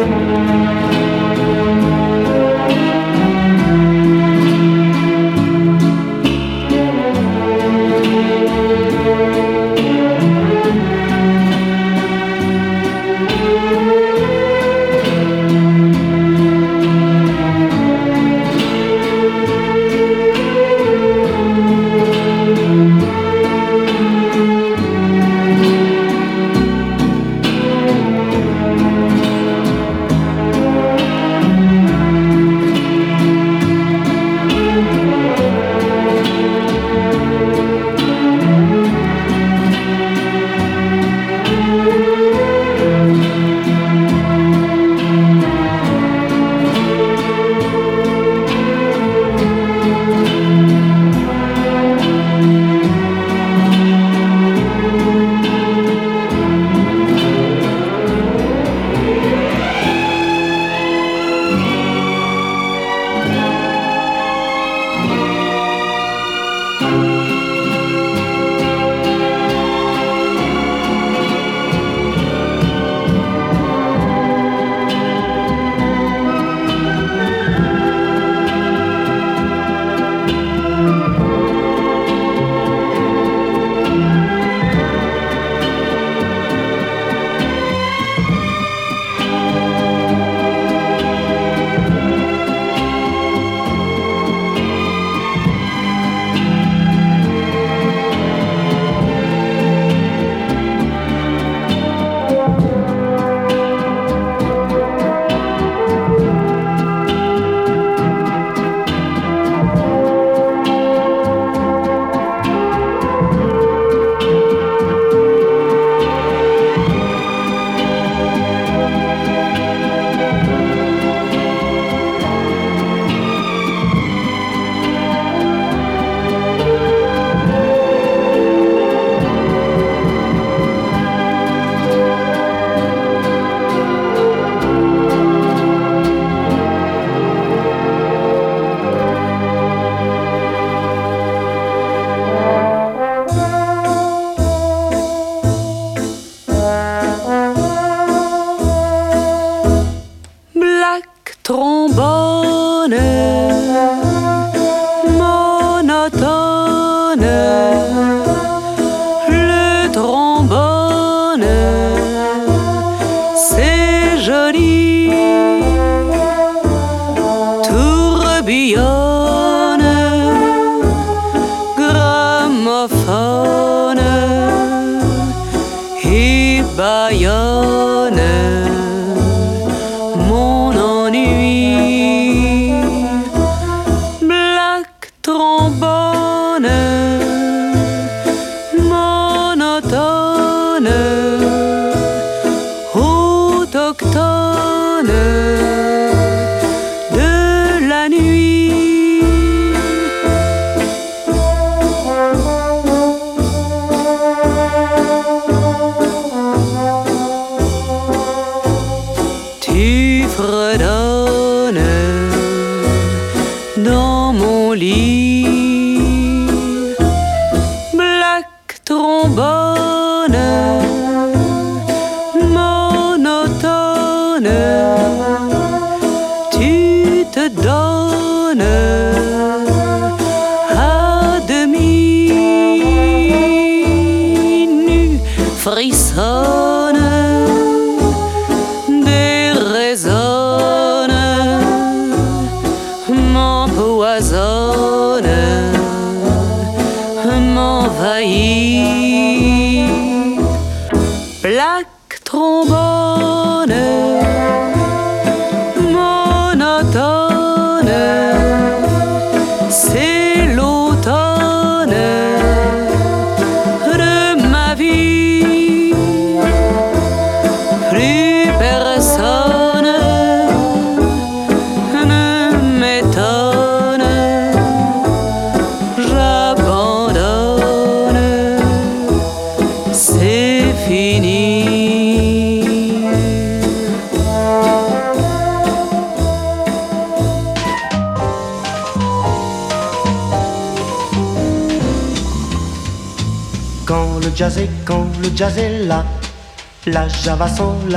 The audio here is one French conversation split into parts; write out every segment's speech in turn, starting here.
Música jolie.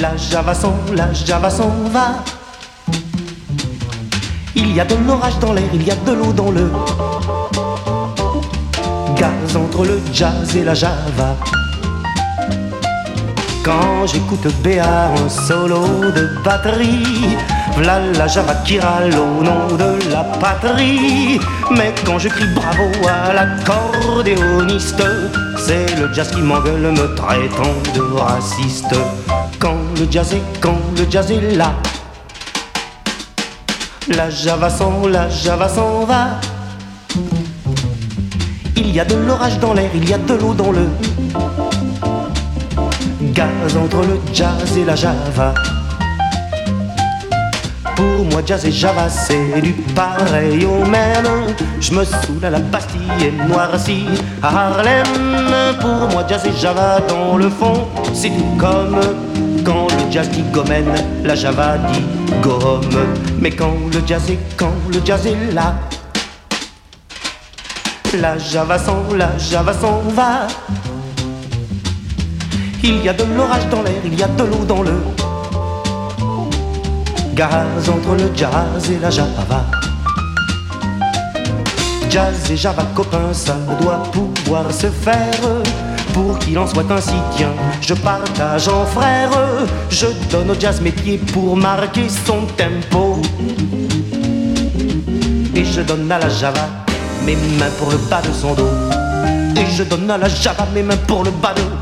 La java s'en, la java s'en va. Il y a de l'orage dans l'air, il y a de l'eau dans le gaz entre le jazz et la java. Quand j'écoute Béa un solo de batterie, v'là la java qui râle au nom de la patrie. Mais quand je crie bravo à l'accordéoniste, c'est le jazz qui m'engueule me traitant de raciste. Quand le jazz est, quand le jazz est là, la java s'en, la java s'en va. Il y a de l'orage dans l'air, il y a de l'eau dans le gaz entre le jazz et la java. Pour moi, jazz et java, c'est du pareil au même. Je me saoule à la Bastille et noirci à Harlem. Pour moi, jazz et java, dans le fond, c'est tout comme quand le jazz dit gomène, la java dit gomme. Mais quand le jazz est, quand le jazz est là, la java s'en, la java s'en va. Il y a de l'orage dans l'air, il y a de l'eau dans le gaz entre le jazz et la java. Jazz et java copains, ça doit pouvoir se faire. Pour qu'il en soit ainsi, tiens, je partage en frère. Je donne au jazz mes pieds pour marquer son tempo. Et je donne à la java mes mains pour le bas de son dos. Et je donne à la java mes mains pour le bas de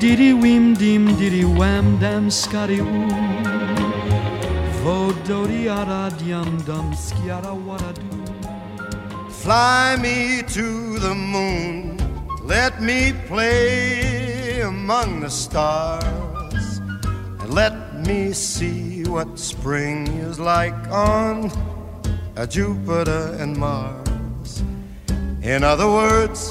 Diddy weem dim diddy wham dam scotty woo. Vo dodi ada diam dum skiara I do. Fly me to the moon, let me play among the stars, and let me see what spring is like on a Jupiter and Mars. In other words,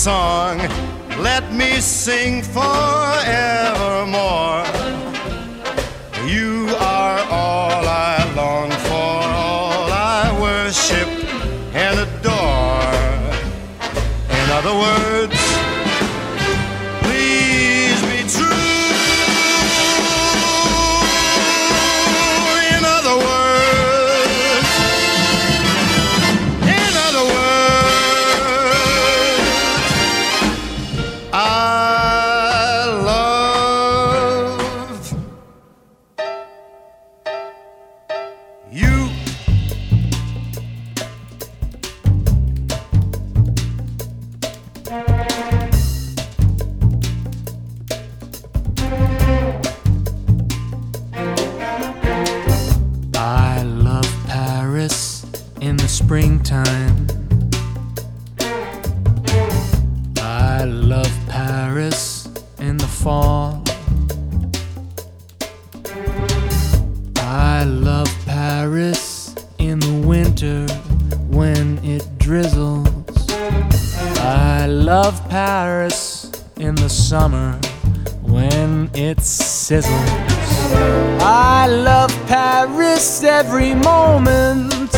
Song. Let me sing forevermore. Sizzles. I love Paris every moment.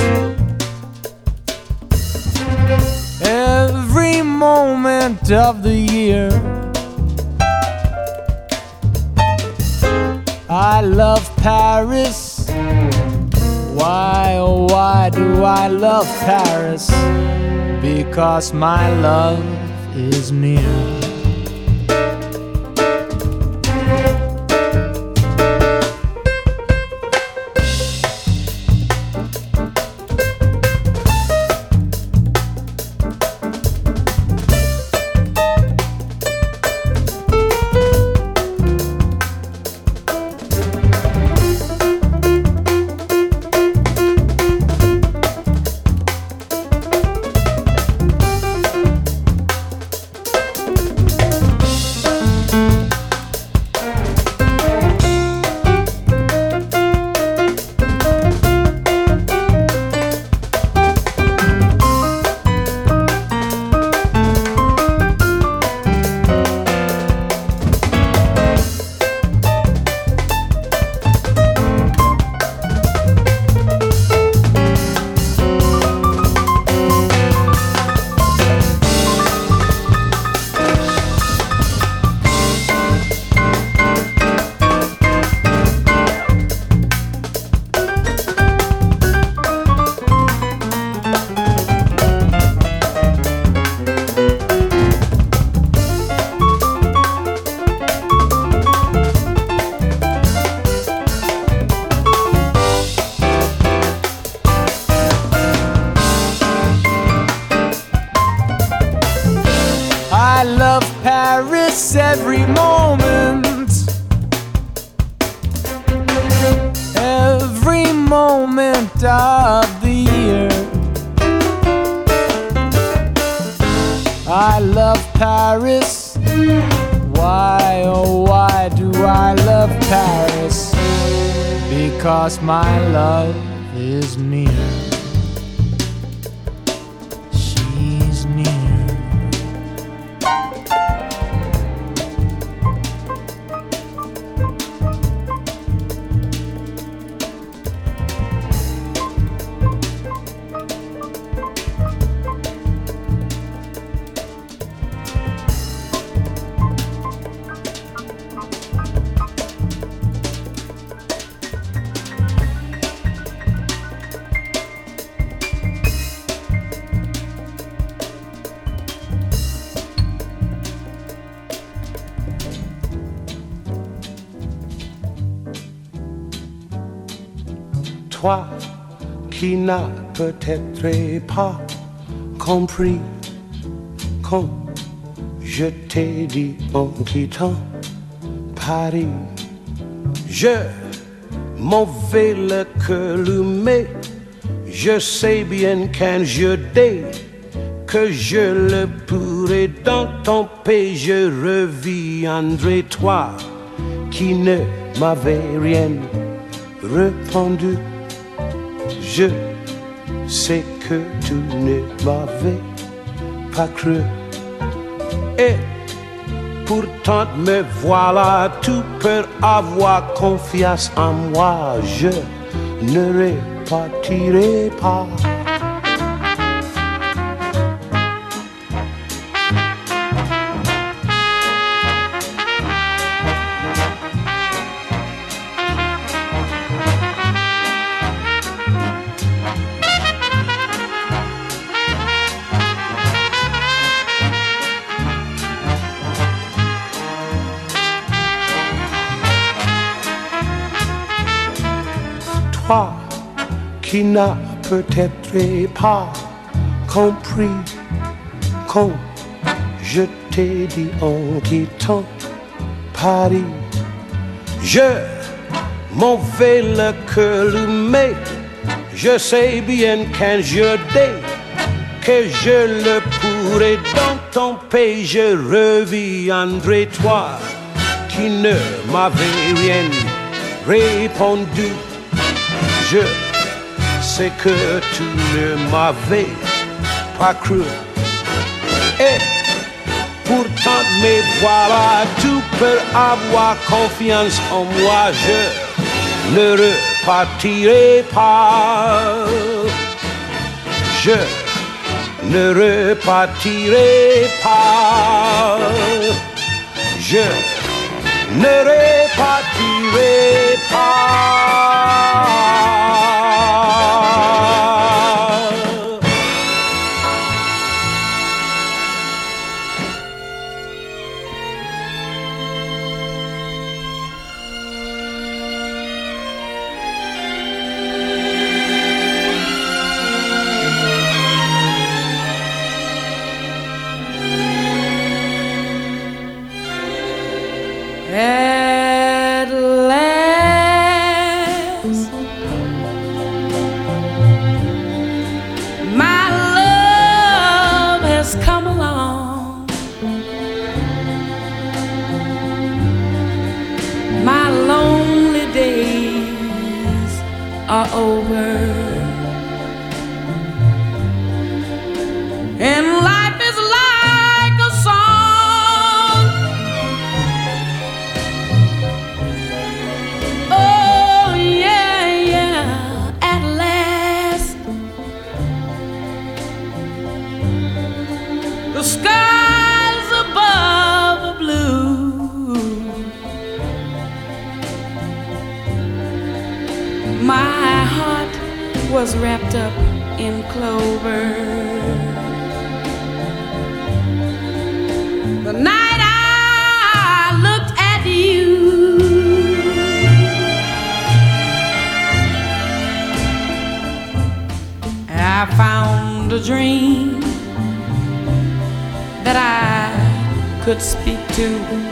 Every moment of the year. I love Paris. Why, oh, why do I love Paris? Because my love is near. Peut-être pas compris quand je t'ai dit en quittant Paris, je m'en vais le mais je sais bien qu'un jour dès que je le pourrai dans ton pays, je reviendrai toi qui ne m'avais rien répondu. Je sais que tu ne m'avais pas cru. Et pourtant me voilà, tu peux avoir confiance en moi. Je ne repartirai pas. Peut-être pas compris quand je t'ai dit en quittant Paris. Je m'en vais le cœur mais je sais bien qu'un jour dès que je le pourrai dans ton pays, je reviendrai toi qui ne m'avais rien répondu. Je c'est que tu ne m'avais pas cru. Et pourtant me voilà, tu peux avoir confiance en moi, je ne repartirai pas. Je ne repartirai pas. Je You.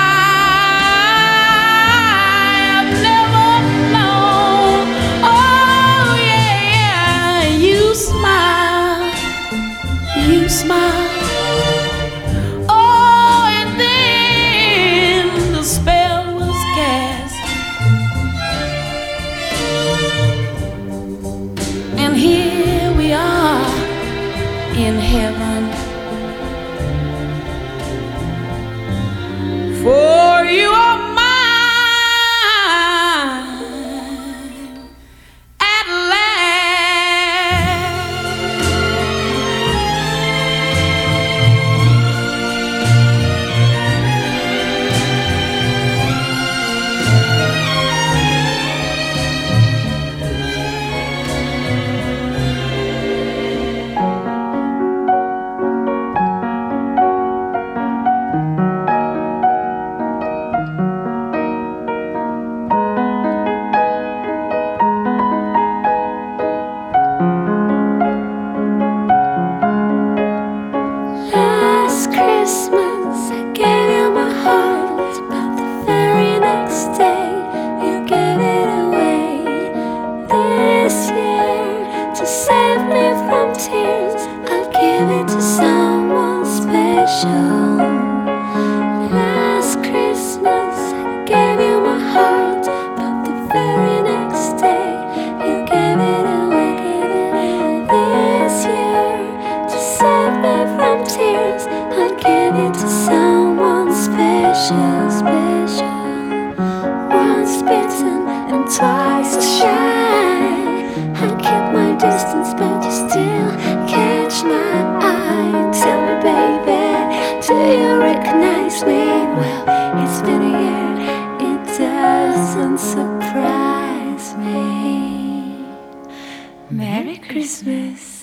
surprise me. Merry Christmas.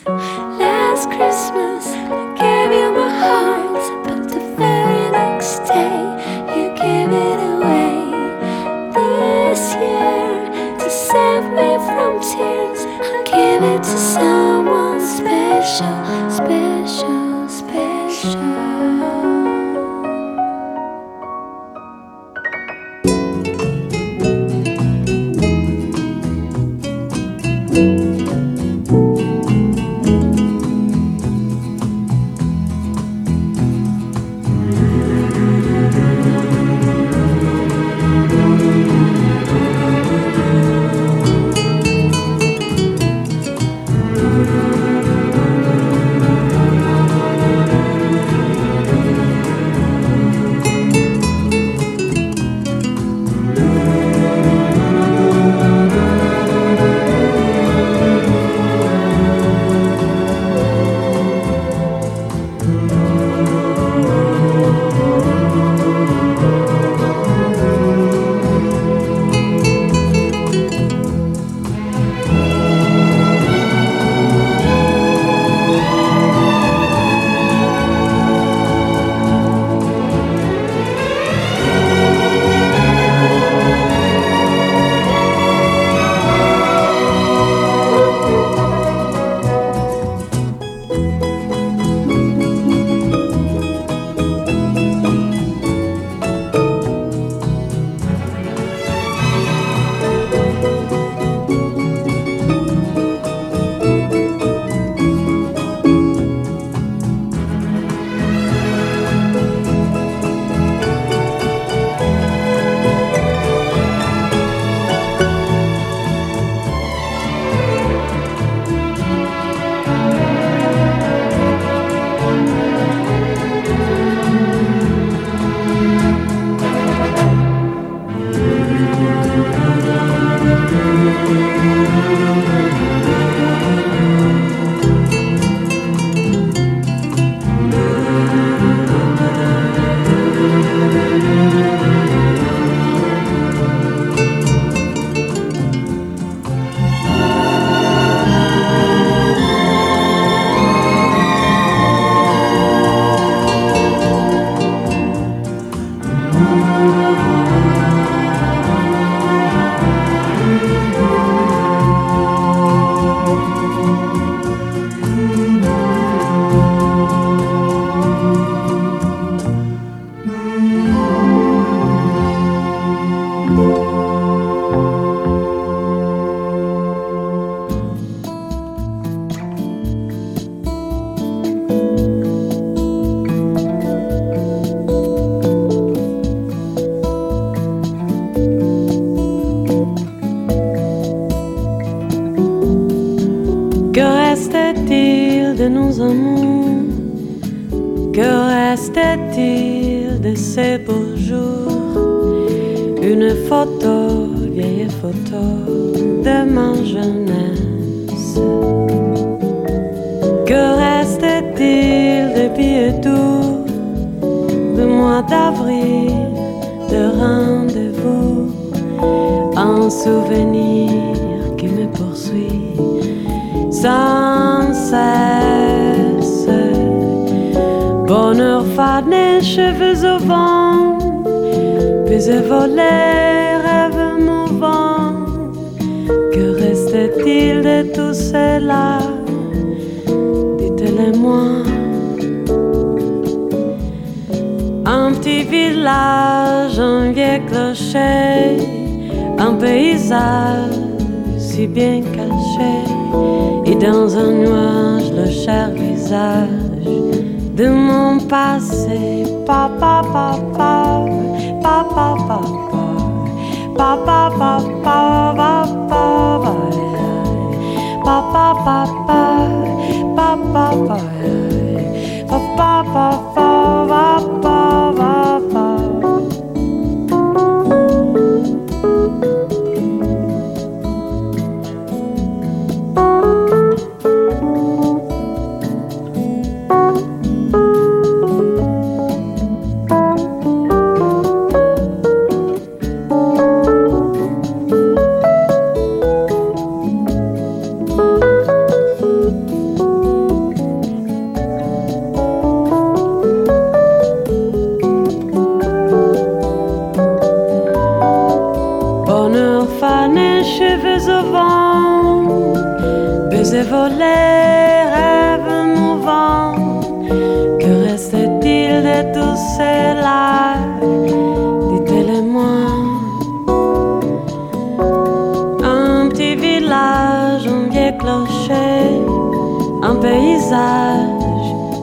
Un paysage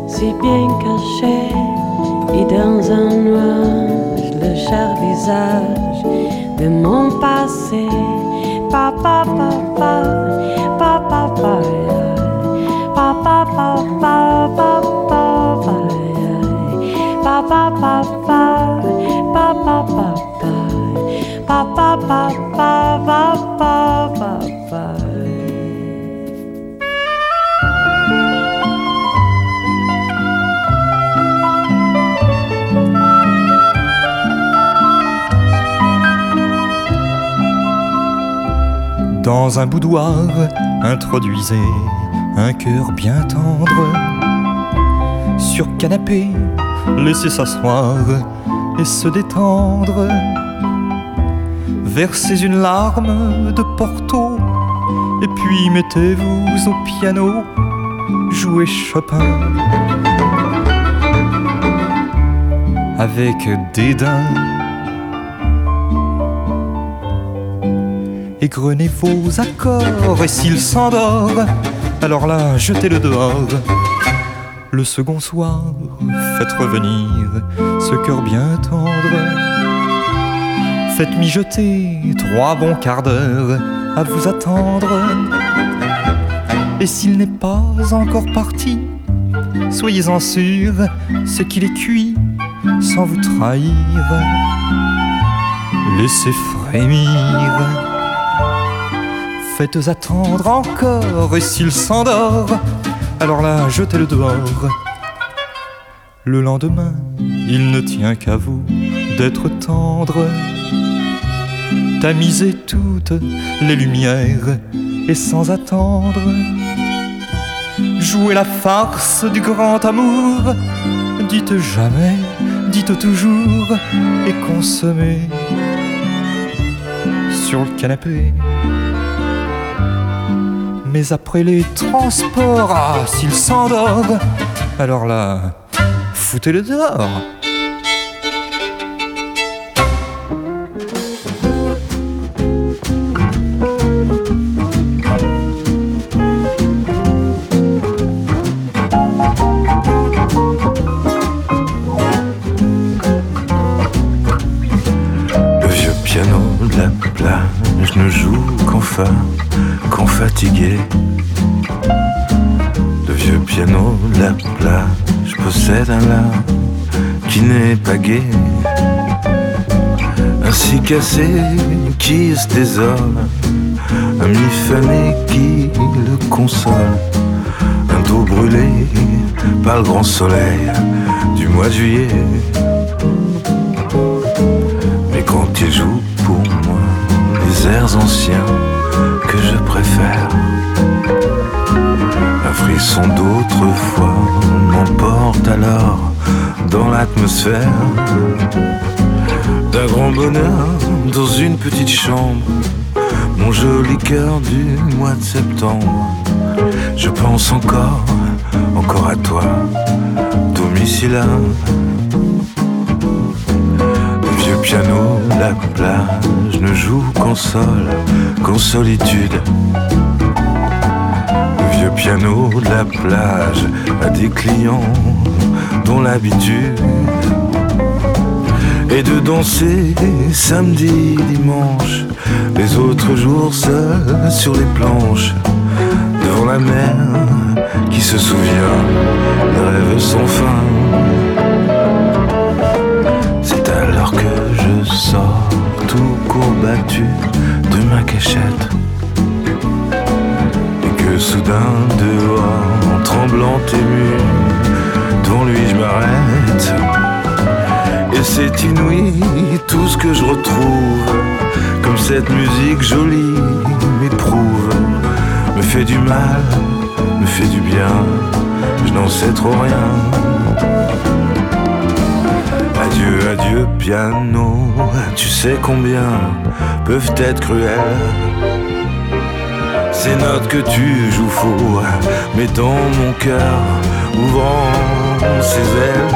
si bien caché. Et dans un nuage, le cher visage de mon passé. Papa, papa, papa, papa, papa, papa, papa, Dans un boudoir, introduisez un cœur bien tendre. Sur canapé, laissez s'asseoir et se détendre. Versez une larme de Porto et puis mettez-vous au piano, jouez Chopin. Avec dédain, égrenez vos accords et s'il s'endort, alors là, jetez-le dehors. Le second soir, faites revenir ce cœur bien tendre. Faites mijoter trois bons quarts d'heure à vous attendre. Et s'il n'est pas encore parti, soyez-en sûr, c'est qu'il est cuit sans vous trahir. Laissez frémir. Faites attendre encore, et s'il s'endort, alors là, jetez-le dehors. Le lendemain, il ne tient qu'à vous d'être tendre. Tamisez toutes les lumières et sans attendre, jouez la farce du grand amour. Dites jamais, dites toujours et consommez sur le canapé. Mais après les transports, ah, s'il s'endort, alors là, foutez-le dehors. La plage ne joue qu'enfin, qu'en fatigué. Le vieux piano la plage possède un lard qui n'est pas gai. Ainsi cassé qui se désole, un mi-fané qui le console. Un dos brûlé par le grand soleil du mois de juillet. Mais quand il joue anciens que je préfère, un frisson d'autrefois m'emporte alors dans l'atmosphère. D'un grand bonheur dans une petite chambre, mon joli cœur du mois de septembre. Je pense encore, encore à toi, domicile le vieux piano, la plage ne joue qu'en sol, qu'en solitude. Le vieux piano, la plage a des clients dont l'habitude est de danser samedi, dimanche, les autres jours seuls sur les planches, devant la mer qui se souvient des rêves sans fin. Courbattu de ma cachette. Et que soudain dehors, en tremblant ému, devant lui je m'arrête. Et c'est inouï tout ce que je retrouve, comme cette musique jolie m'éprouve, me fait du mal, me fait du bien, je n'en sais trop rien. Adieu, adieu, piano. Tu sais combien peuvent être cruels ces notes que tu joues faux, mais dans mon cœur, ouvrant ses ailes,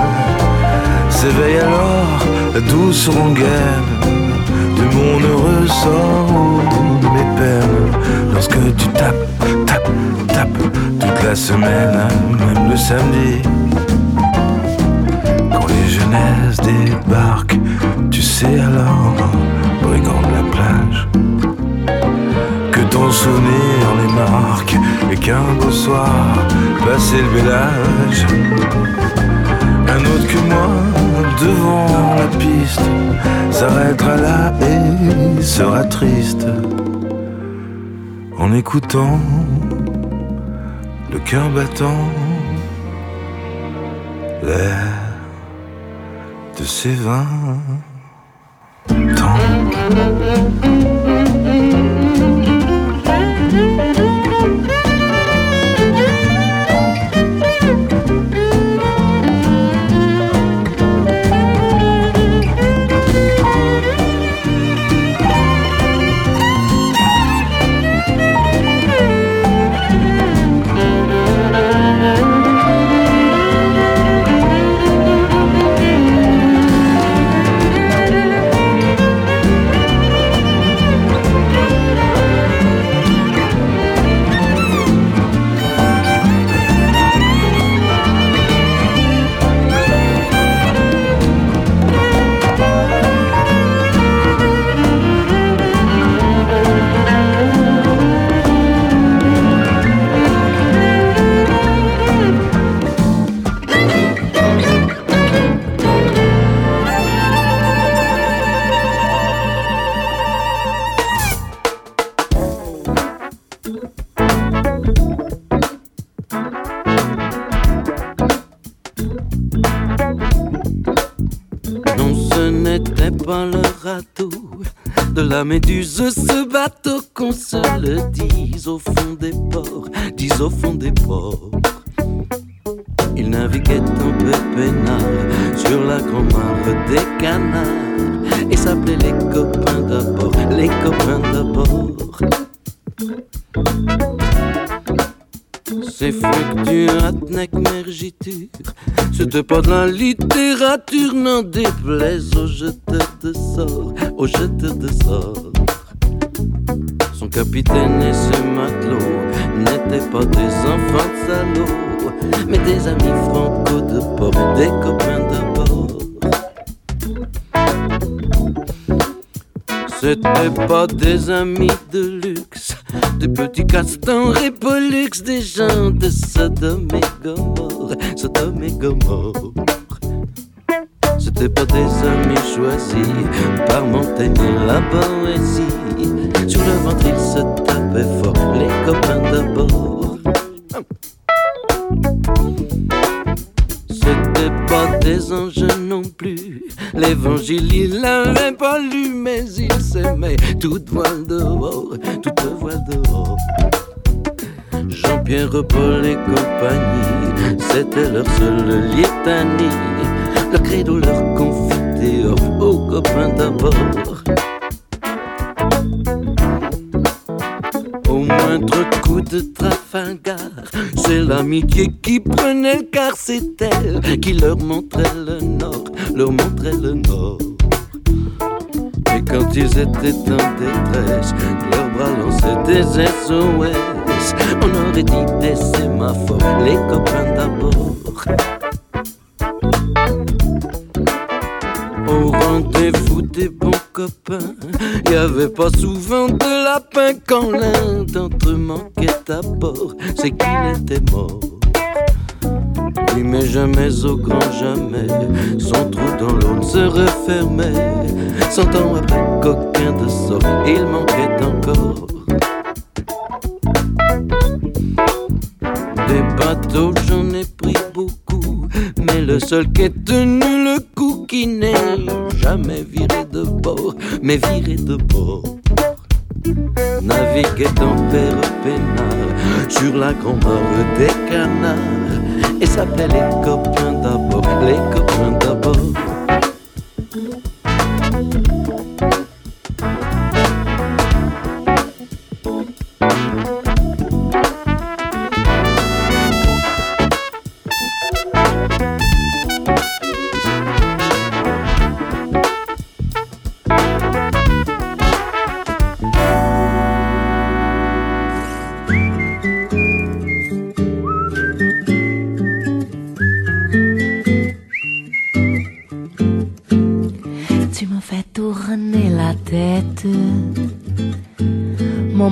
s'éveille alors la douce rengaine de mon heureux sort de mes peines. Lorsque tu tapes, tapes, tapes toute la semaine, même le samedi. Jeunesses débarquent, tu sais alors, brigand de la plage que ton souvenir les marque et qu'un beau soir, passé le village, un autre que moi devant la piste s'arrêtera là et sera triste. En écoutant le cœur battant l'air de ses vingt ans. Méduse, ce bateau qu'on se le dise au fond des ports, dis au fond des ports. Il naviguait un peu peinard sur la grand-mare des canards et s'appelait les copains d'abord, les copains d'abord. C'est fructuatnec mergiture, c'était pas de la littérature, n'en déplaise aux jeteurs de sorts, aux jeteurs de sorts. Capitaine et ses matelots n'étaient pas des enfants de salauds, mais des amis franco de port, des copains de bord. C'était pas des amis de luxe, des petits castans répolux, des gens de Sodome et Gomorre, Sodome et Gomorre. C'était pas des amis choisis par Montaigne la poésie. Sur le ventre, ils se tapaient fort, les copains d'abord. C'était pas des anges non plus. L'évangile, il l'avait pas lu, mais il s'aimait. Toute voile dehors, toute voile dehors. Jean-Pierre Paul et compagnie, c'était leur seule litanie. Le credo leur confitait aux copains d'abord. Moindre coup de Trafalgar, c'est l'amitié qui prenait car, c'est elle qui leur montrait le nord, leur montrait le nord. Et quand ils étaient en détresse, leurs bras lançaient des SOS, on aurait dit des sémaphores, les copains d'abord. Copains, y avait pas souvent de lapin quand l'un d'entre eux manquait à bord, c'est qu'il était mort. Oui, mais jamais au grand jamais, son trou dans l'eau ne se refermait. Cent ans après, coquin de sort, il manquait encore. Des bateaux, j'en ai pris beaucoup, le seul qui est tenu le coup qui n'est jamais viré de bord, mais viré de bord. Naviguait en père peinard sur la grand-mare des canards et s'appelait les copains d'abord, les copains d'abord.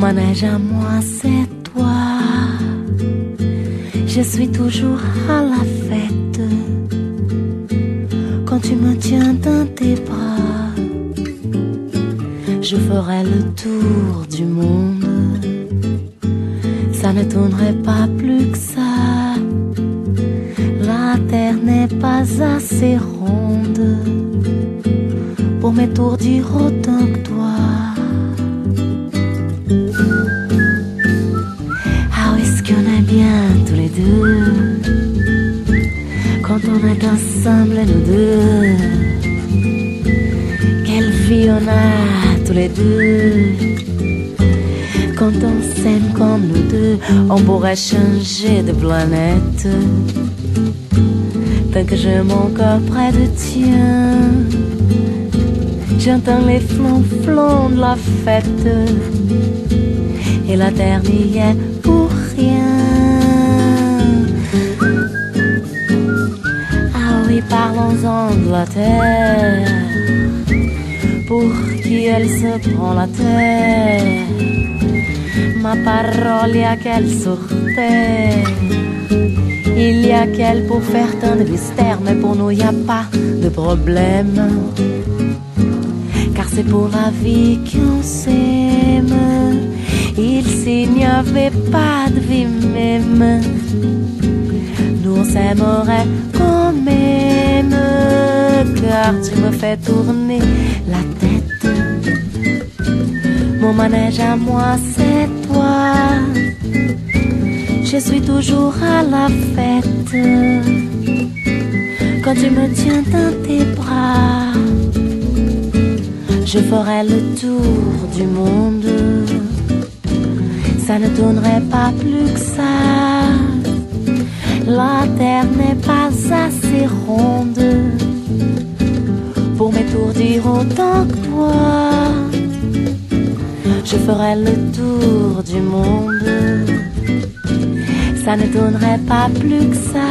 Mon à moi, c'est toi. Je suis toujours à la fête. Quand tu me tiens dans tes bras, je ferai le tour du monde. Ça ne tournerait pas plus que ça. La terre n'est pas assez ronde pour m'étourdir autant que toi. On est ensemble nous deux. Quelle vie on a tous les deux. Quand on s'aime comme nous deux, on pourrait changer de planète. Tant que j'ai mon corps près de tien, j'entends les flonflons de la fête. Et la terre Pour qui elle se prend la terre Ma parole, y a qu'elle sur terre. Il y a qu'elle pour faire tant de mystères, mais pour nous, y a pas de problème. Car c'est pour la vie qu'on s'aime. Il s'il n'y avait pas de vie même, s'aimerait quand même. Car tu me fais tourner la tête. Mon manège à moi, c'est toi. Je suis toujours à la fête. Quand tu me tiens dans tes bras, je ferai le tour du monde. Ça ne tournerait pas plus que ça. La terre n'est pas assez ronde pour m'étourdir autant que toi. Je ferai le tour du monde. Ça ne tournerait pas plus que ça.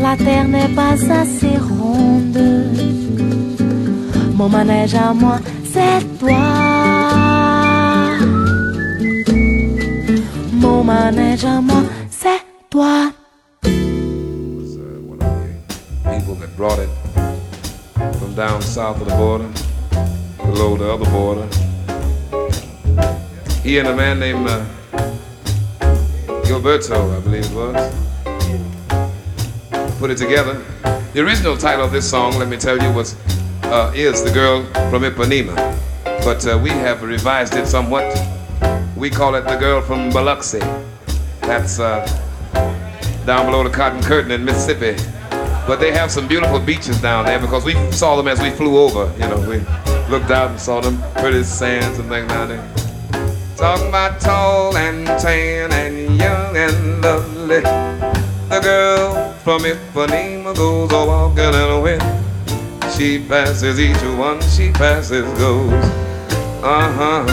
La terre n'est pas assez ronde. Mon manège à moi, c'est toi. Mon manège à moi, toi. was uh, one of the people that brought it from down south of the border, below the other border. He and a man named uh, Gilberto, I believe it was, put it together. The original title of this song, let me tell you, was uh, is "The Girl from Ipanema," but uh, we have revised it somewhat. We call it "The Girl from Biloxi." That's uh, down below the Cotton Curtain in Mississippi. But they have some beautiful beaches down there because we saw them as we flew over. You know, we looked out and saw them pretty sands and things down there. Talking about tall and tan and young and lovely. The girl from Ipanema goes a walking in the wind. She passes each one, she passes goes. Uh huh.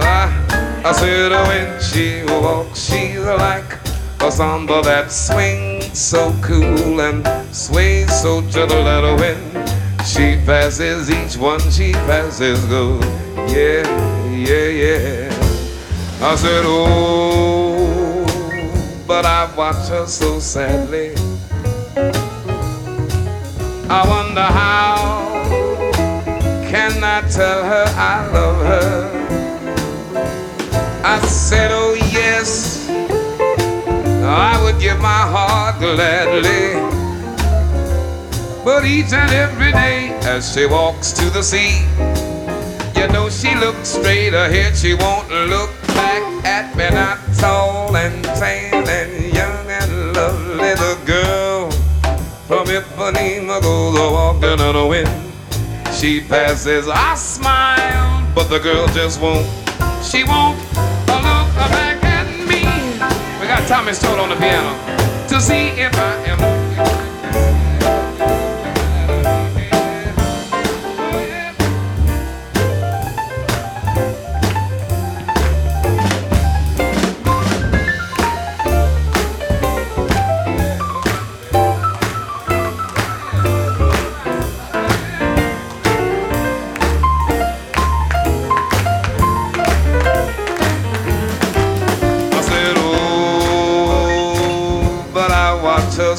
I, I said when she walks, she's like a samba that swings so cool and sways so gentle at the wind. She passes each one, she passes goes. Yeah, yeah, yeah. I said, oh, but I watch her so sadly. I wonder how can I tell her I love her? I said, oh I would give my heart gladly. But each and every day as she walks to the sea, you know she looks straight ahead, she won't look back at me. Not tall and tan and young and lovely, the girl from Ipanema goes walking on the wind. She passes, I smile, but the girl just won't. She won't Tommy Stoll on the piano to see if I am.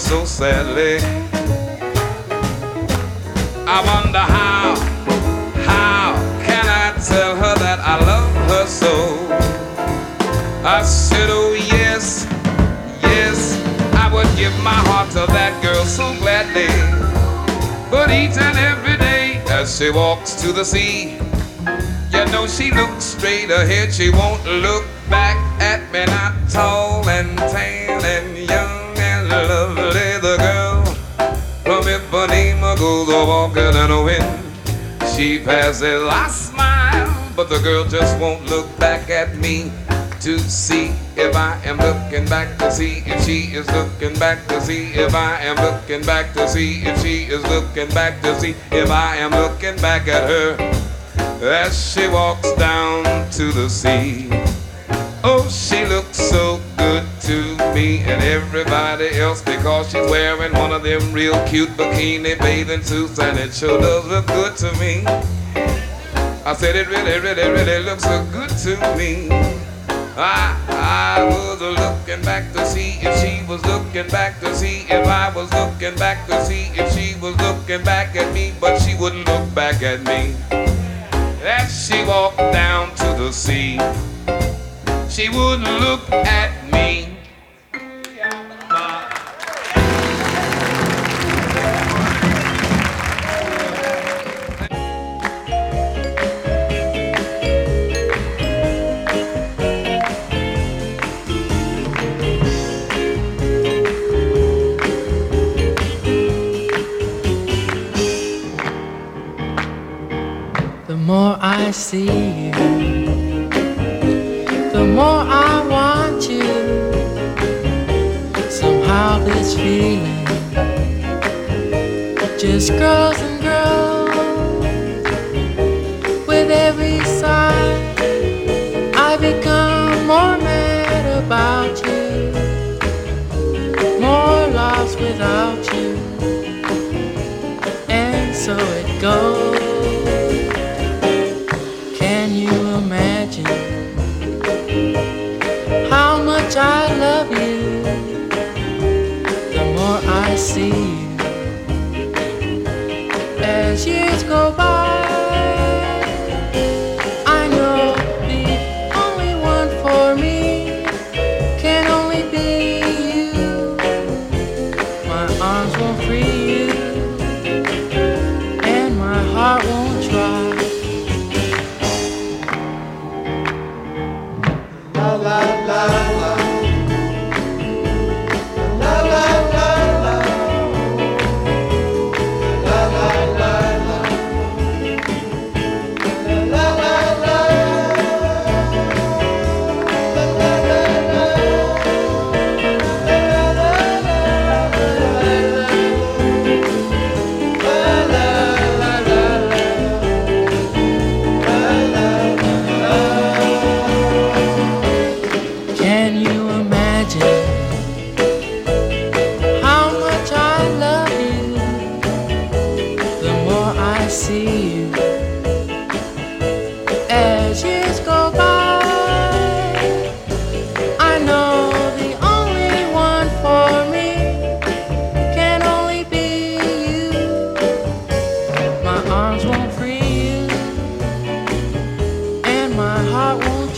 So sadly. I wonder how, how can I tell her that I love her so? I said, oh yes, yes, I would give my heart to that girl so gladly. But each and every day as she walks to the sea, you know she looks straight ahead, she won't look back at me, not tall and tan She passes, I smile, but the girl just won't look back at me to see if I am looking back to see if she is looking back to see if I am looking back to see if she is looking back to see if I am looking back at her as she walks down to the sea. Oh, she looks so good to me and everybody else because she's wearing one of them real cute bikini bathing suits and it sure does look good to me. I said it really, really, really looks so good to me. I, I was looking back to see if she was looking back to see if I was looking back to see if she was looking back at me, but she wouldn't look back at me. As she walked down to the sea she wouldn't look at me. More I see you the more I want you. Somehow this feeling just grows and grows. With every sigh, I become more mad about you, more lost without you, and so it goes.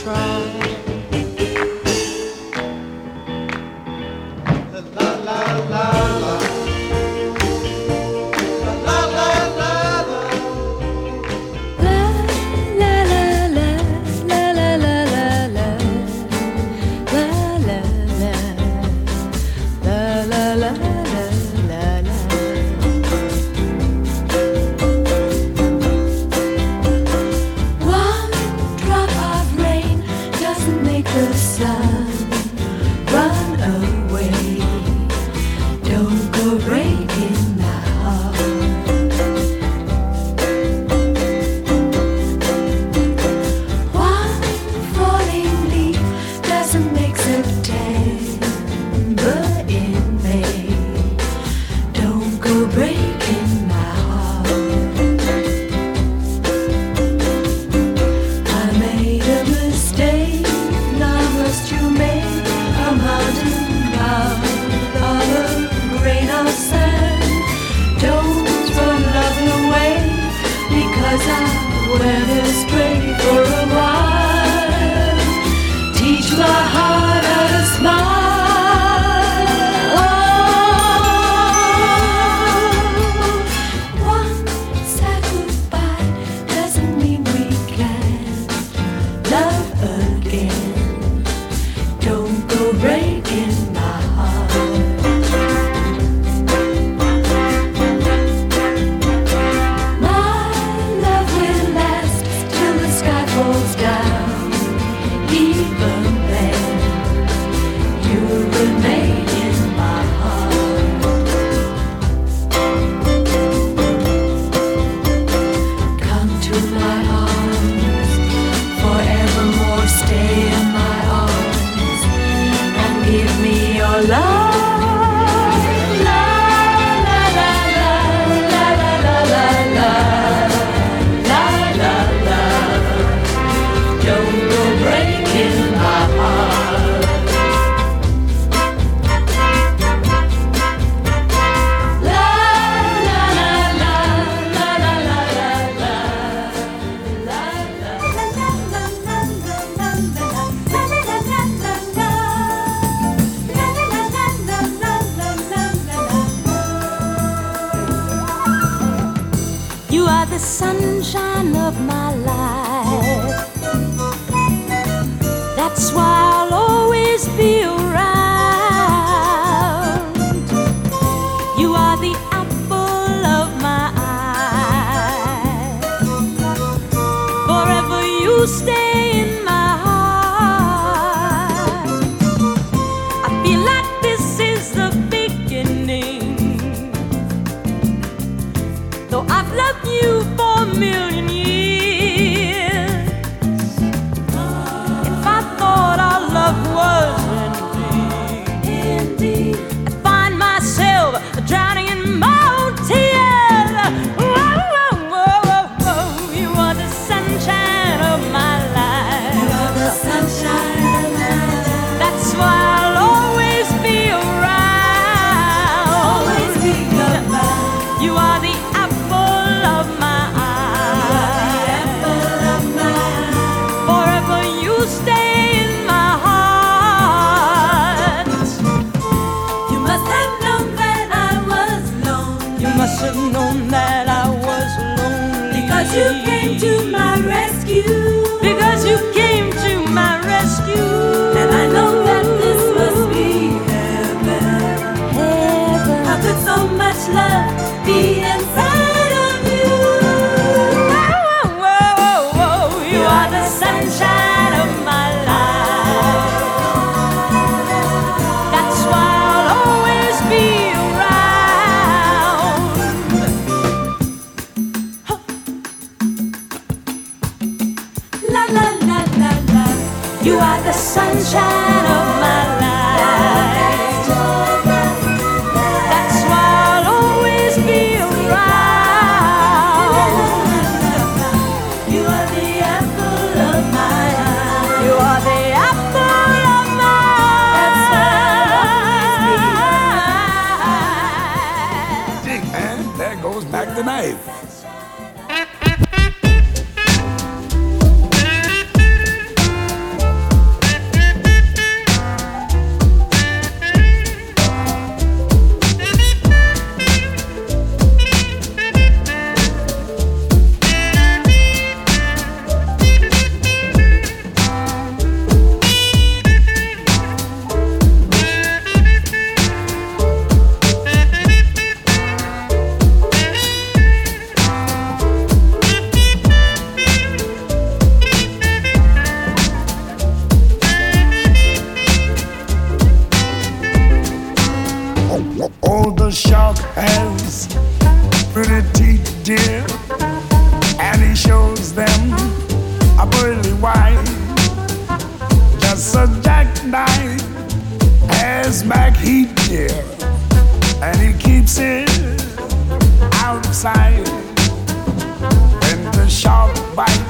try. That's why. here and he keeps it out of sight. When the shark bites.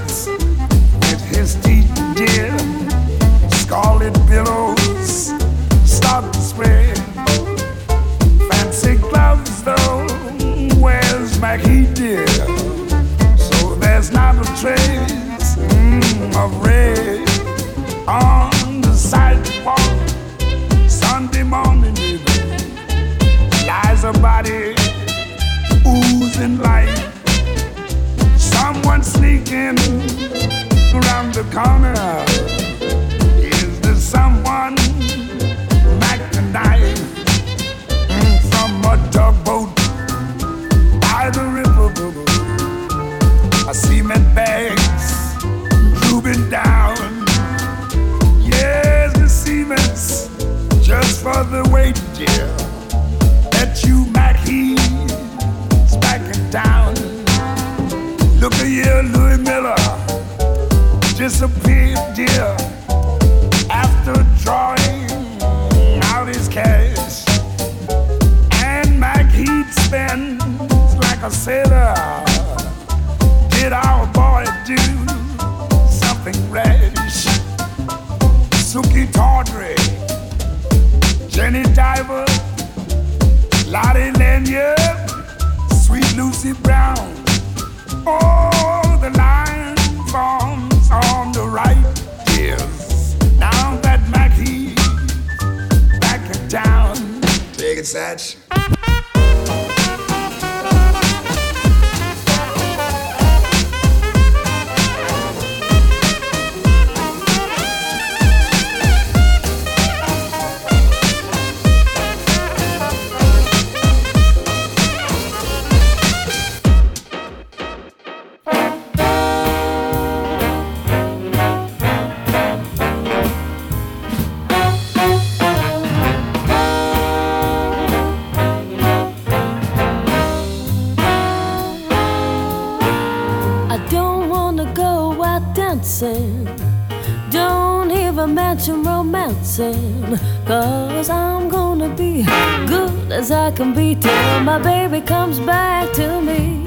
Don't even mention romancing. Cause I'm gonna be good as I can be till my baby comes back to me.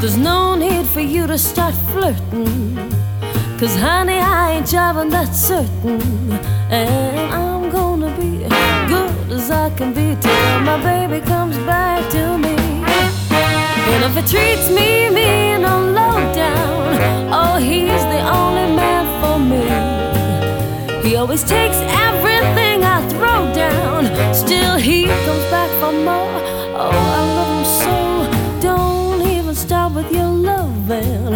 There's no need for you to start flirting. Cause honey, I ain't jiving, that's certain. And I'm gonna be good as I can be till my baby comes back to me. And if it treats me mean or low down, oh, he's the only man for me. He always takes everything I throw down, still he comes back for more. Oh, I love him so. Don't even stop with your loving.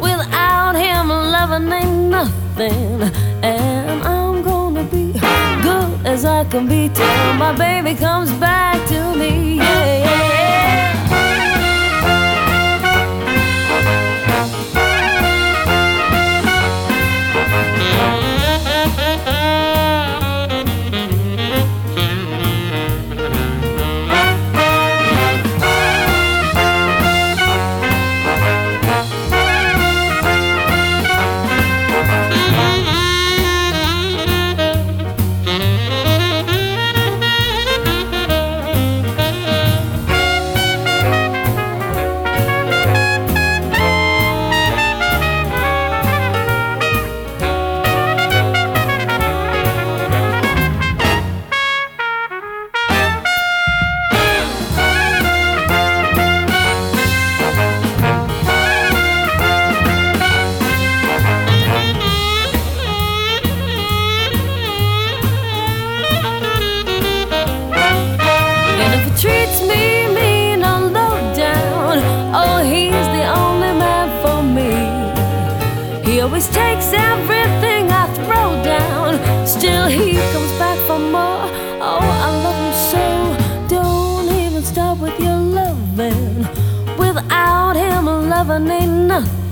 Without him, loving ain't nothing. And I'm gonna be good as I can be till my baby comes back to me. Yeah, yeah.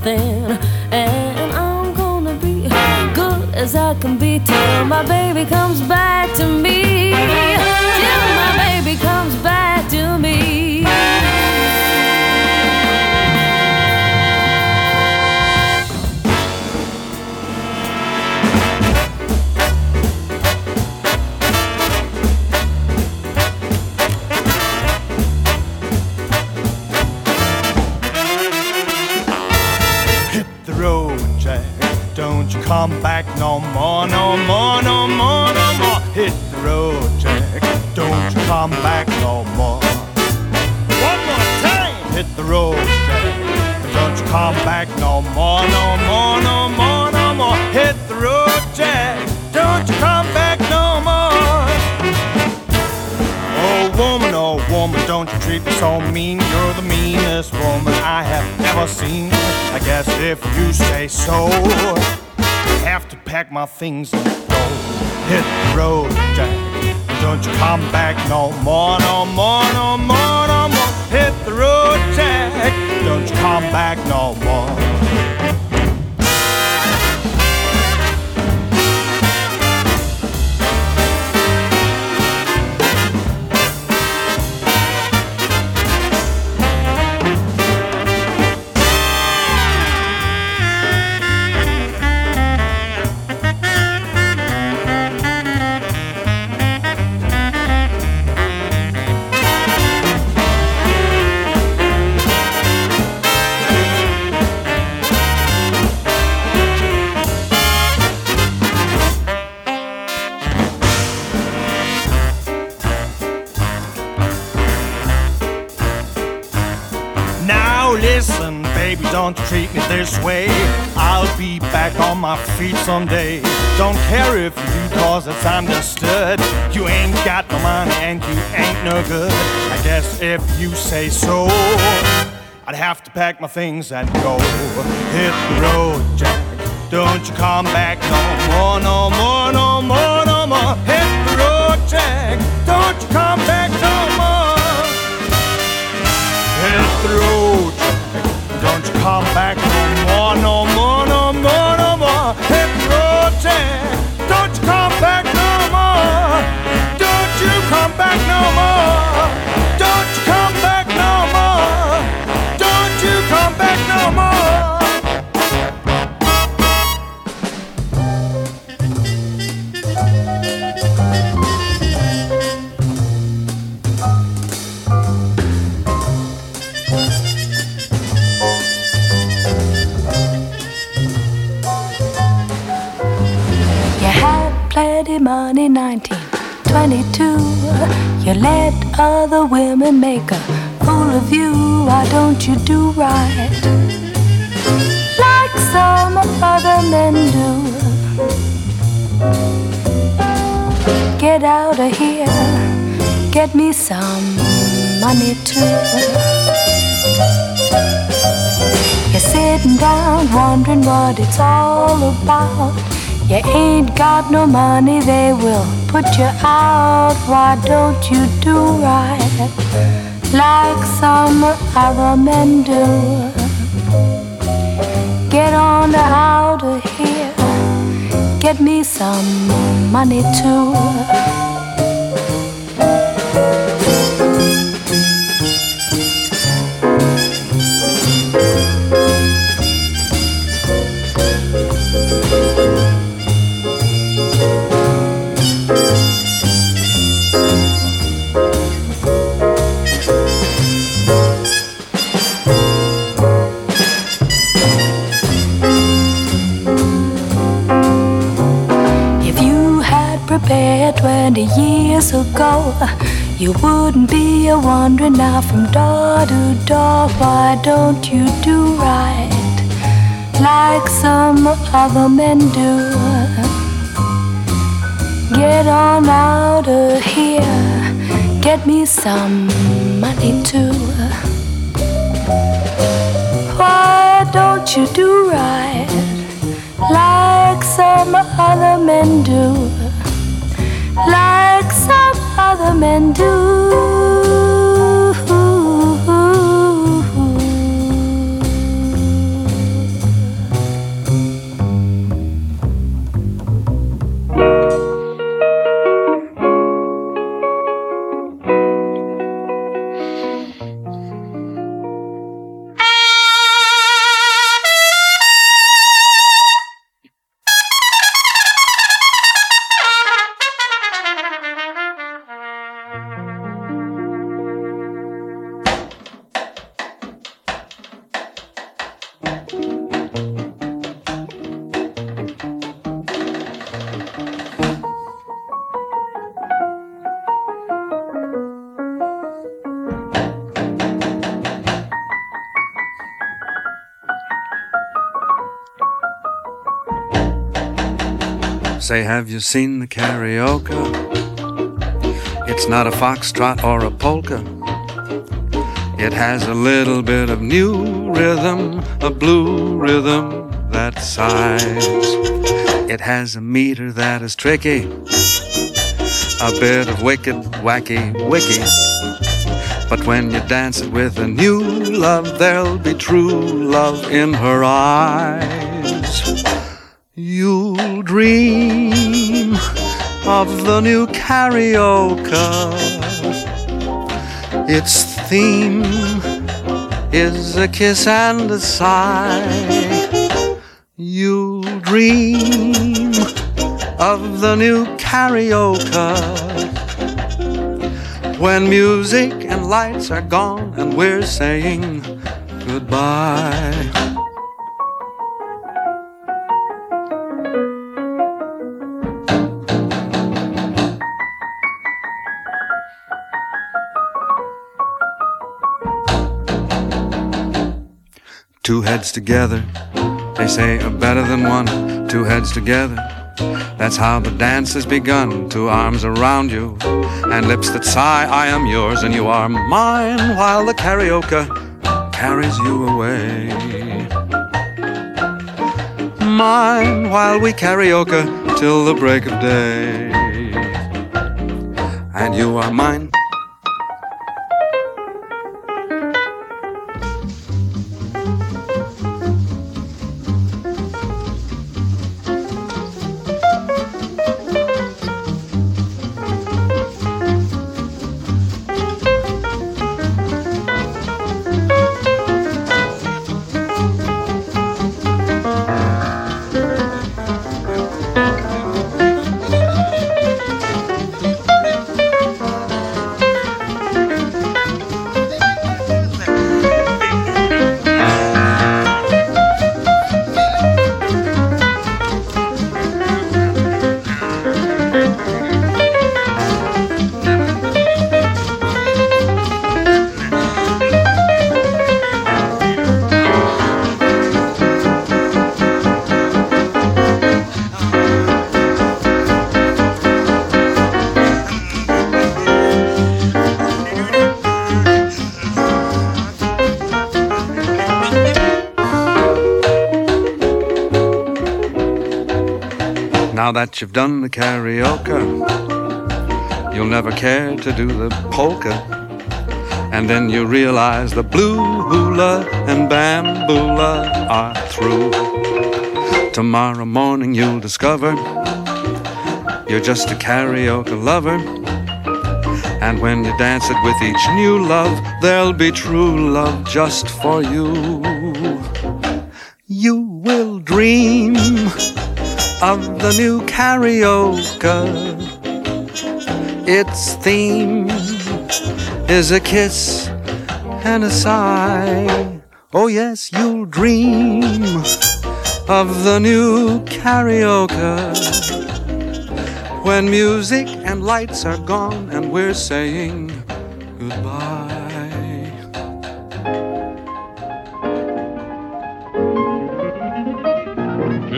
something. Back no more, no more, no more, no more. Hit the road, Jack. Don't you come back no more. One more time. Hit the road, Jack. Don't you come back no more, no more, no more, no more. Hit the road, Jack. Don't you come back no more. Oh woman, oh woman, don't you treat me so mean. You're the meanest woman I have ever seen. I guess if you say so, have to pack my things and go. Hit the road, Jack. Don't you come back no more, no more, no more, no more. Hit the road, Jack. Don't you come back no more. Don't treat me this way. I'll be back on my feet someday. Don't care if you cause it's understood. You ain't got no money and you ain't no good. I guess if you say so, I'd have to pack my things and go. Hit the road, Jack. Don't you come back no more, no more, no more, no more. Hit the road, Jack. Don't you come back no more. Hit the road, come back oh, no more, no more, no more, no more. Road, Jack. Don't you come back no more. Don't you come back no more. 2019, You let other women make a fool of you. Why don't you do right? Like some other men do. Get out of here. Get me some money too. You're sitting down wondering what it's all about. You ain't got no money, they will put you out. Why don't you do right like some other men do? Get on out of here, get me some money too. You wouldn't be a wandering now from door to door. Why don't you do right like some other men do? Get on out of here, get me some money too. Why don't you do right like some other men do? Like other men do. Say, have you seen the karaoke? It's not a foxtrot or a polka. It has a little bit of new rhythm, a blue rhythm that sighs. It has a meter that is tricky, a bit of wicked, wacky, wicky. But when you dance it with a new love, there'll be true love in her eyes. You'll dream of the new karaoke. Its theme is a kiss and a sigh. You'll dream of the new karaoke when music and lights are gone and we're saying goodbye. Heads together, they say are better than one. Two heads together, that's how the dance has begun. Two arms around you, and lips that sigh, I am yours and you are mine, while the karaoke carries you away. Mine, while we karaoke till the break of day. And you are mine. Now that you've done the karaoke, you'll never care to do the polka. And then you realize the blue hula and bambula are through. Tomorrow morning you'll discover you're just a karaoke lover. And when you dance it with each new love, there'll be true love just for you. You will dream of the new karaoke. Its theme is a kiss and a sigh. Oh, yes, you'll dream of the new karaoke. When music and lights are gone and we're saying goodbye.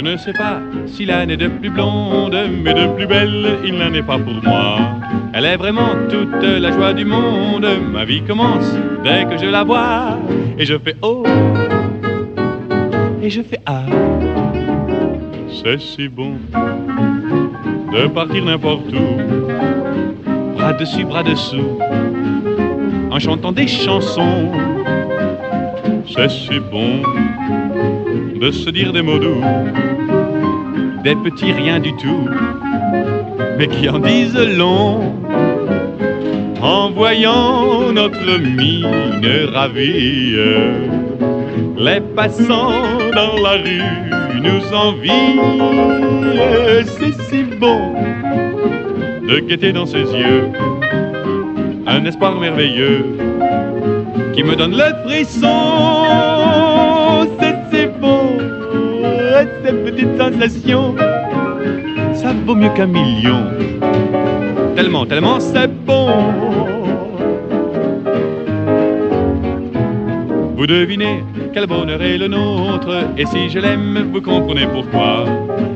Ne sais pas s'il en est de plus blonde, mais de plus belle, il n'en est pas pour moi. Elle est vraiment toute la joie du monde. Ma vie commence dès que je la vois. Et je fais oh, et je fais ah. C'est si bon de partir n'importe où, bras dessus, bras dessous, en chantant des chansons. C'est si bon de se dire des mots doux, des petits riens du tout, mais qui en disent long. En voyant notre mine ravie, les passants dans la rue nous envient. C'est si bon de guetter dans ses yeux un espoir merveilleux qui me donne le frisson. Sensations, ça vaut mieux qu'un million. Tellement, tellement c'est bon. Vous devinez quel bonheur est le nôtre, et si je l'aime, vous comprenez pourquoi.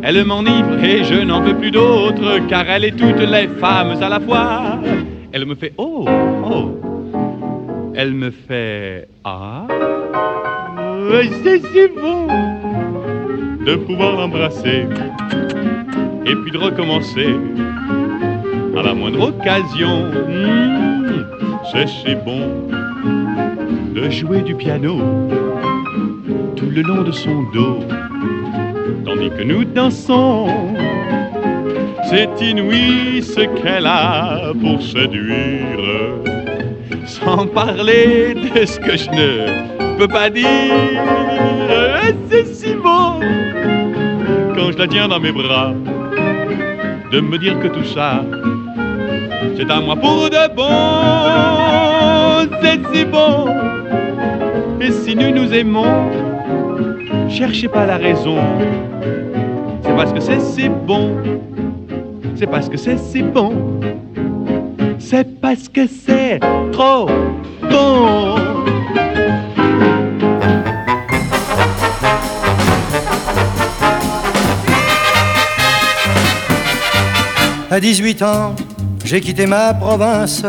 Elle m'enivre et je n'en veux plus d'autre, car elle est toutes les femmes à la fois. Elle me fait oh, oh, Elle me fait Ah, c'est si bon de pouvoir l'embrasser et puis de recommencer à la moindre occasion. Hmm, c'est si bon de jouer du piano tout le long de son dos, tandis que nous dansons. C'est inouï ce qu'elle a pour séduire, sans parler de ce que je ne peux pas dire. C'est si bon je la tiens dans mes bras, de me dire que tout ça, c'est à moi pour de bon. C'est si bon. Et si nous nous aimons, cherchez pas la raison. C'est parce que c'est si bon. C'est parce que c'est si bon. C'est parce que c'est trop bon. À 18 ans, j'ai quitté ma province,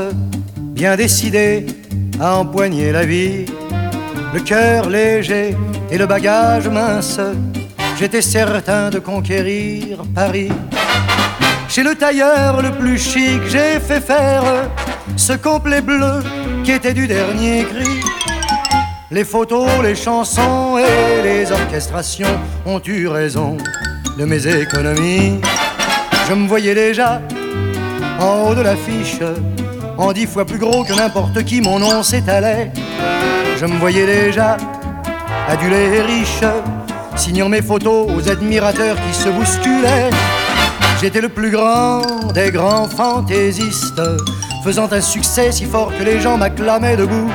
bien décidé à empoigner la vie. Le cœur léger et le bagage mince, j'étais certain de conquérir Paris. Chez le tailleur le plus chic, j'ai fait faire ce complet bleu qui était du dernier cri. Les photos, les chansons et les orchestrations ont eu raison de mes économies. Je me voyais déjà en haut de l'affiche, en dix fois plus gros que n'importe qui, mon nom s'étalait. Je me voyais déjà adulé et riche, signant mes photos aux admirateurs qui se bousculaient. J'étais le plus grand des grands fantaisistes, faisant un succès si fort que les gens m'acclamaient debout.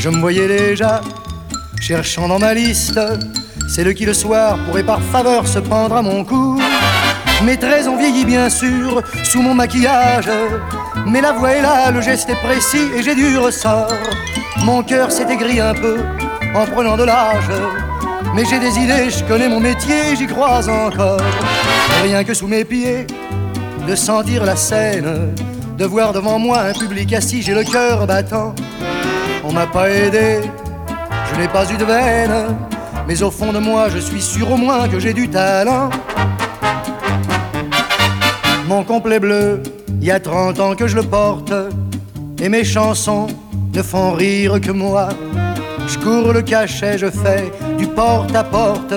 Je me voyais déjà cherchant dans ma liste celle qui le soir pourrait par faveur se prendre à mon cou. Mes traits ont vieilli bien sûr sous mon maquillage, mais la voix est là, le geste est précis et j'ai du ressort. Mon cœur s'est aigri un peu en prenant de l'âge, mais j'ai des idées, je connais mon métier, j'y crois encore. Rien que sous mes pieds, de sentir la scène, de voir devant moi un public assis, j'ai le cœur battant. On m'a pas aidé, je n'ai pas eu de veine, mais au fond de moi, je suis sûr au moins que j'ai du talent complet bleu, il y a 30 ans que je le porte, et mes chansons ne font rire que moi. Je cours le cachet, je fais du porte à porte,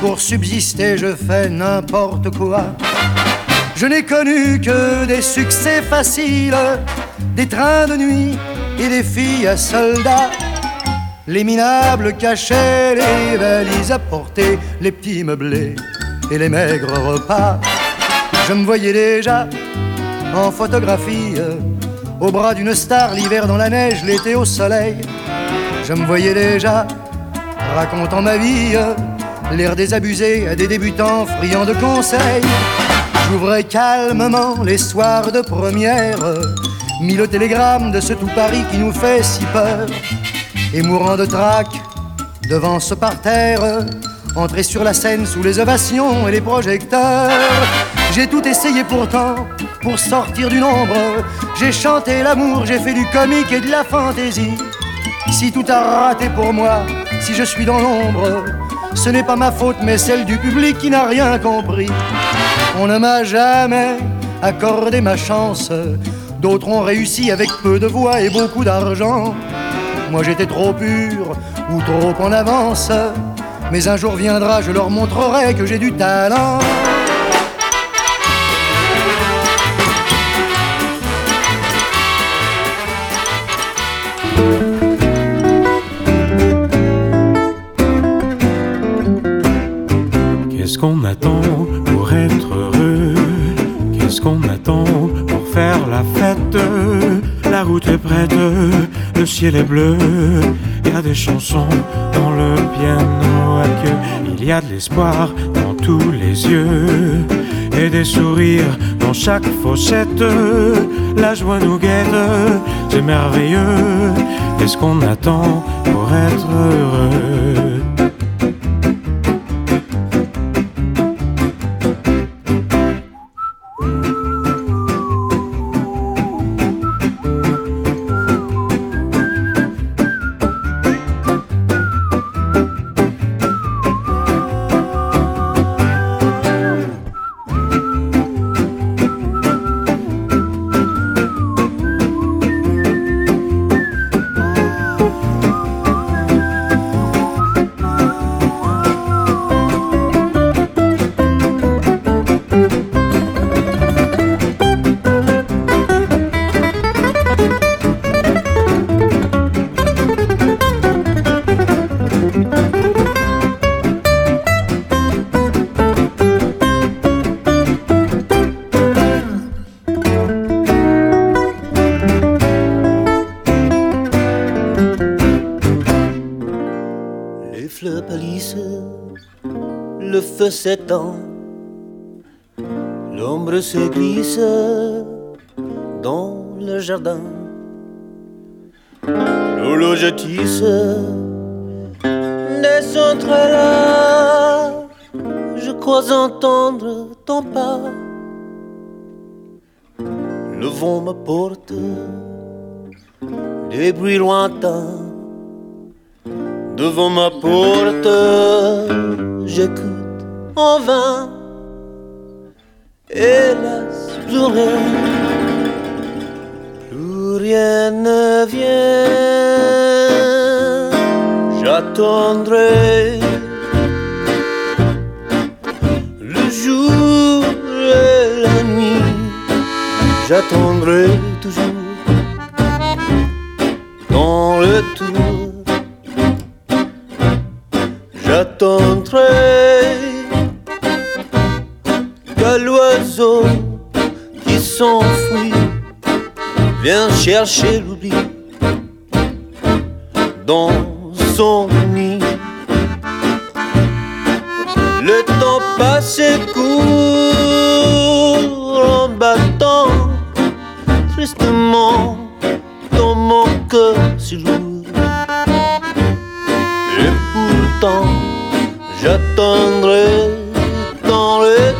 pour subsister, je fais n'importe quoi. Je n'ai connu que des succès faciles, des trains de nuit et des filles à soldats. Les minables cachets, les valises à porter, les petits meublés et les maigres repas. Je me voyais déjà en photographie, au bras d'une star, l'hiver dans la neige, l'été au soleil. Je me voyais déjà racontant ma vie, l'air désabusé à des débutants friands de conseils. J'ouvrais calmement les soirs de première, mis le télégramme de ce tout Paris qui nous fait si peur, et mourant de trac devant ce parterre, entrer sur la scène sous les ovations et les projecteurs. J'ai tout essayé pourtant pour sortir du nombre. J'ai chanté l'amour, j'ai fait du comique et de la fantaisie. Si tout a raté pour moi, si je suis dans l'ombre, ce n'est pas ma faute mais celle du public qui n'a rien compris. On ne m'a jamais accordé ma chance. D'autres ont réussi avec peu de voix et beaucoup d'argent. Moi j'étais trop pur ou trop en avance. Mais un jour viendra, je leur montrerai que j'ai du talent. Qu'on attend pour être heureux? Qu'est-ce qu'on attend pour faire la fête? La route est prête, le ciel est bleu. Il y a des chansons dans le piano à queue. Il y a de l'espoir dans tous les yeux. Et des sourires dans chaque fossette. La joie nous guette, c'est merveilleux. Qu'est-ce qu'on attend pour être heureux? L'ombre se glisse dans le jardin. L'horloge tisse des centres là, je crois entendre ton pas. Le vent me porte des bruits lointains. Devant ma porte, j'écoute en vain. Hélas, plus rien, plus rien ne vient. J'attendrai le jour et la nuit. J'attendrai toujours dans le tour. J'attendrai l'oiseau qui s'enfuit vient chercher l'oubli dans son nid. Le temps passe court en battant tristement dans mon cœur si lourd. Et pourtant, j'attendrai dans le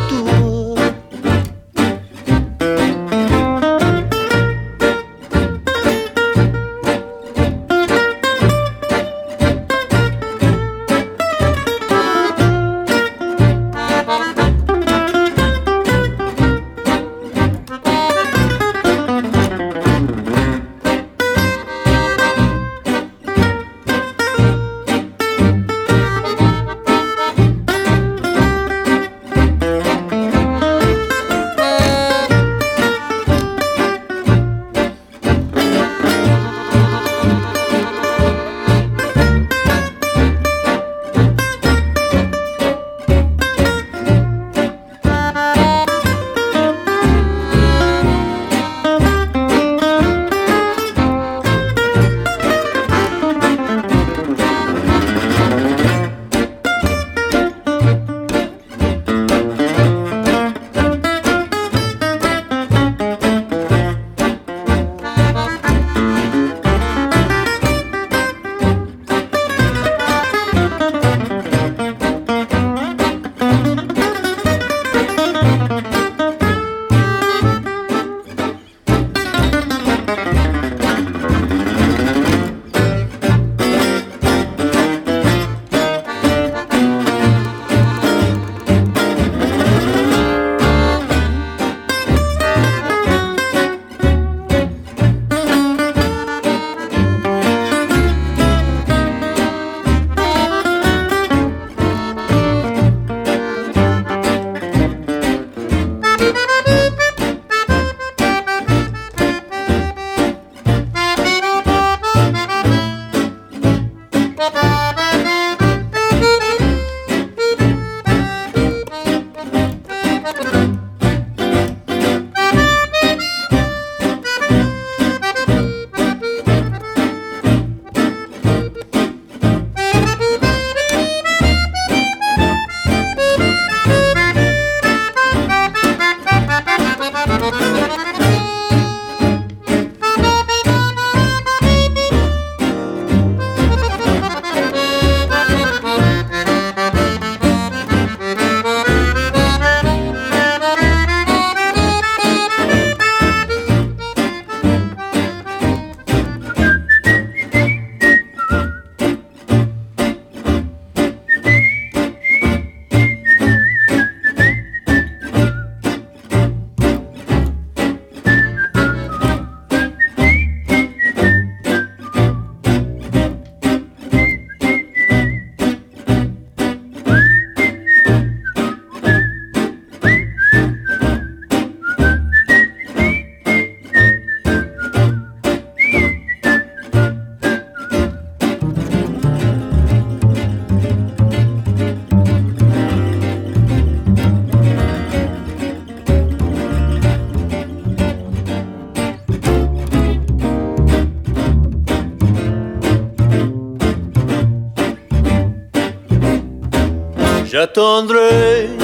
j'attendrai